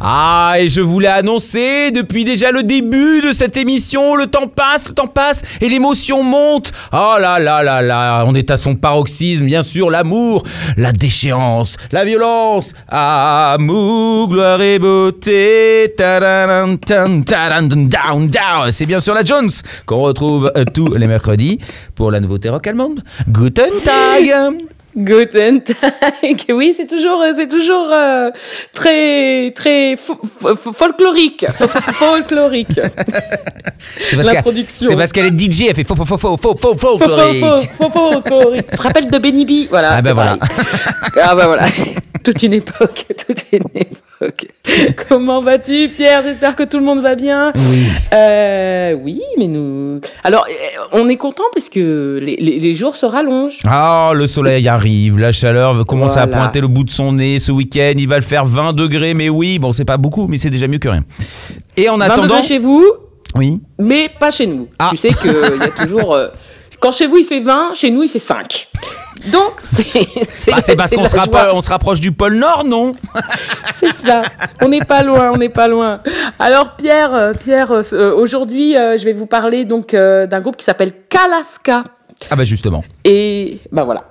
Ah, et je voulais annoncer depuis déjà le début de cette émission, le temps passe, le temps passe, et l'émotion monte. Oh là là là là, on est à son paroxysme, bien sûr, l'amour, la déchéance, la violence. Amour, gloire et beauté. C'est bien sûr la Jones qu'on retrouve euh, tous les mercredis pour la nouveauté rock allemande. Guten Tag Guten Tag. Oui, c'est toujours, euh, c'est toujours euh, très, très fo- fo- folklorique, Fo- fo- folklorique. C'est parce qu'elle- parce est DJ, elle fait faux, faux, faux, faux, faux, faux, faux, fo- fo- folklorique. Tu te rappelles de Benny B? Voilà. Ah ben voilà. Ah ben voilà. Toute une époque, toute une époque. Comment vas-tu, Pierre? J'espère que tout le monde va bien. Oui. Euh, oui, mais nous. Alors, euh, on est content parce que les, les, les jours se rallongent. Ah, le soleil arrive, la chaleur commence à Voilà. pointer le bout de son nez ce week-end. Il va le faire 20 degrés, mais oui, bon, c'est pas beaucoup, mais c'est déjà mieux que rien. Et en 20 attendant. chez vous, Oui. mais pas chez nous. Ah. Tu sais qu'il y a toujours. euh, quand chez vous il fait 20, chez nous il fait 5. Donc c'est c'est Bah, c'est parce qu'on se, rapproche- on se rapproche du pôle Nord, non? C'est ça. On n'est pas loin, on n'est pas loin. Alors Pierre, euh, Pierre, euh, euh, aujourd'hui euh, je vais vous parler donc euh, d'un groupe qui s'appelle Kalaska. Ah bah justement. Et bah voilà.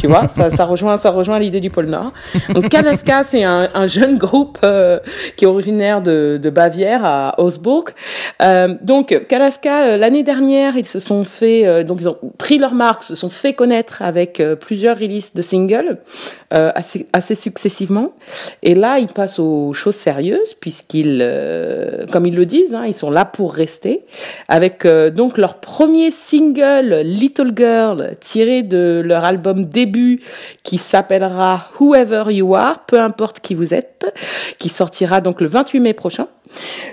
Tu vois, ça, ça rejoint, ça rejoint l'idée du pôle Nord. Donc Kalaska, c'est un, un jeune groupe euh, qui est originaire de, de Bavière à Augsburg. Euh, donc Kalaska, euh, l'année dernière, ils se sont fait, euh, donc ils ont pris leur marque, se sont fait connaître avec euh, plusieurs releases de singles assez, assez successivement. Et là, ils passent aux choses sérieuses puisqu'ils, comme ils le disent, hein, ils sont là pour rester. Avec donc leur premier single Little Girl tiré de leur album début qui s'appellera Whoever You Are, peu importe qui vous êtes, qui sortira donc le 28 mai prochain.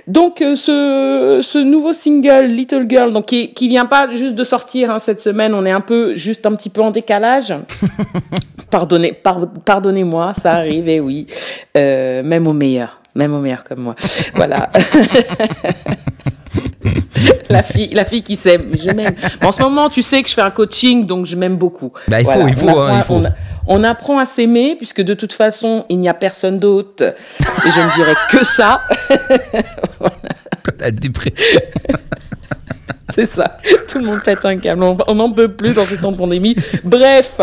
Donc euh, ce, ce nouveau single Little Girl, donc qui, qui vient pas juste de sortir hein, cette semaine, on est un peu juste un petit peu en décalage. Pardonnez, par- pardonnez-moi, ça arrive, et oui, Euh, même au meilleur, même au meilleur comme moi. Voilà. la fille, la fille qui s'aime, je m'aime. Bon, en ce moment, tu sais que je fais un coaching, donc je m'aime beaucoup. Bah, il faut, il faut, on apprend, hein, il faut. On, on apprend à s'aimer, puisque de toute façon, il n'y a personne d'autre, et je ne dirais que ça. La dépression. C'est ça. Tout le monde pète un câble. On n'en peut plus dans ces temps de pandémie. Bref,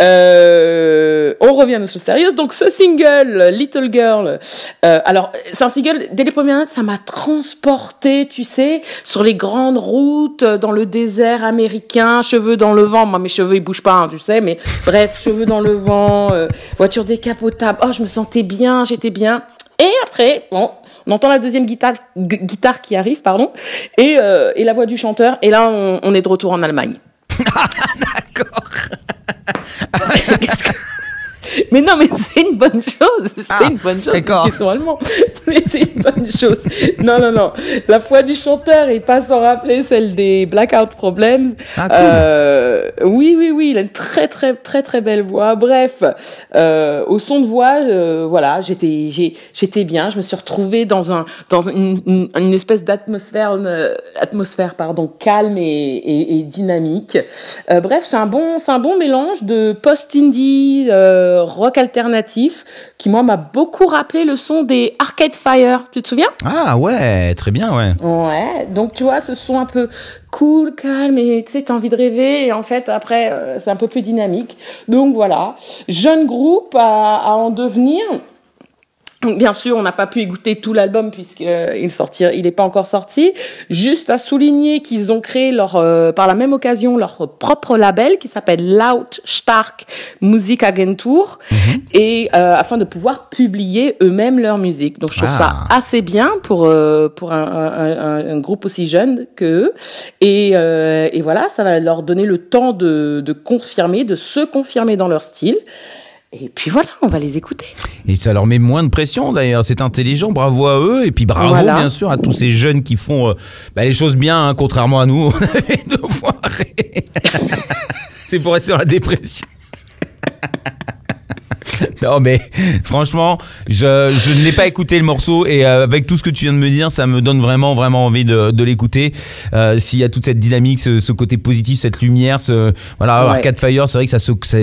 euh, on revient aux choses sérieuses. Donc, ce single, Little Girl, euh, alors, c'est un single, dès les premières notes, ça m'a transporté, tu sais, sur les grandes routes, dans le désert américain, cheveux dans le vent. Moi, mes cheveux, ils bougent pas, hein, tu sais, mais bref, cheveux dans le vent, euh, voiture décapotable. Oh, je me sentais bien, j'étais bien. Et après, bon, on entend la deuxième guitare, gu- guitare qui arrive, pardon, et, euh, et la voix du chanteur. Et là, on, est de retour en Allemagne. D'accord. Que- Mais non, mais c'est une bonne chose. C'est Ah, une bonne chose. d'accord. qu'ils sont allemands. Mais c'est une bonne chose. Non, non, non. La foi du chanteur est pas sans rappeler celle des Blackout Problems. Ah, cool. Euh, oui, oui, oui. Il a une très, très, très, très belle voix. Bref, euh, au son de voix, euh, voilà, j'étais, j'ai, j'étais bien. Je me suis retrouvée dans un, dans une, une, une espèce d'atmosphère, euh, atmosphère, pardon, calme et, et, et dynamique. Euh, bref, c'est un bon, c'est un bon mélange de post-indie, euh, rock alternatif, qui moi m'a beaucoup rappelé le son des Arcade Fire. Tu te souviens? Ah ouais, très bien, ouais. Ouais. Donc tu vois, ce son un peu cool, calme, et tu sais, t'as envie de rêver, et en fait après, euh, c'est un peu plus dynamique. Donc voilà, jeune groupe à, à en devenir. Bien sûr, on n'a pas pu écouter tout l'album puisqu'il sortir, il n'est pas encore sorti. Juste à souligner qu'ils ont créé leur, euh, par la même occasion leur propre label qui s'appelle Laut Stark Musikagentur et euh, afin de pouvoir publier eux-mêmes leur musique. Donc je trouve Ah. ça assez bien pour euh, pour un, un, un- un groupe aussi jeune que eux. Et, euh, et voilà, ça va leur donner le temps de, de confirmer, de se confirmer dans leur style. Et puis voilà, on va les écouter. Et ça leur met moins de pression d'ailleurs, c'est intelligent, bravo à eux, et puis bravo Voilà. bien sûr à tous ces jeunes qui font euh, bah, les choses bien, hein, contrairement à nous, on avait devoir c'est pour rester dans la dépression. Non mais franchement, je, je ne l'ai pas écouté le morceau et euh, avec tout ce que tu viens de me dire, ça me donne vraiment vraiment envie de, de l'écouter. Euh, S'il y a toute cette dynamique, ce, ce côté positif, cette lumière, ce, voilà, Ouais. Arcade Fire, c'est vrai que ça,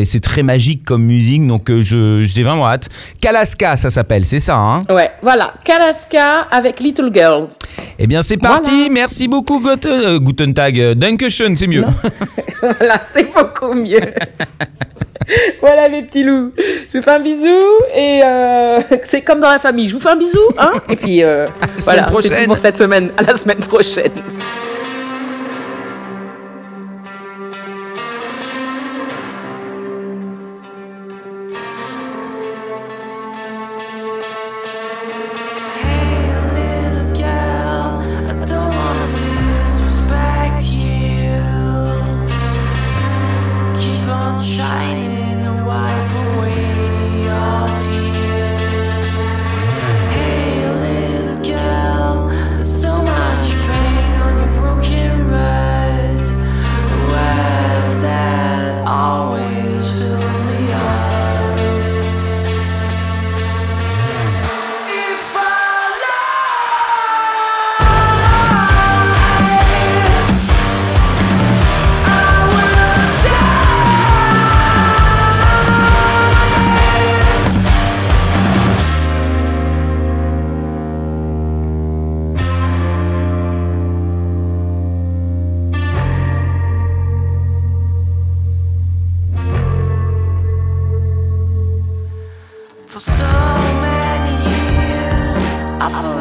c'est très magique comme musique, donc euh, je j'ai vraiment hâte. Kalaska, ça s'appelle, c'est ça, hein? Ouais, voilà. Kalaska avec Little Girl. Eh bien c'est parti, Voilà. merci beaucoup Guten, euh, Guten Tag, Dankeschön, c'est mieux. voilà, c'est beaucoup mieux. voilà les petits loups. Je vous fais un bisou et euh, c'est comme dans la famille. Je vous fais un bisou, hein Et puis euh, voilà, c'est prochaine. tout pour cette semaine. À la semaine prochaine. For so many years, I fought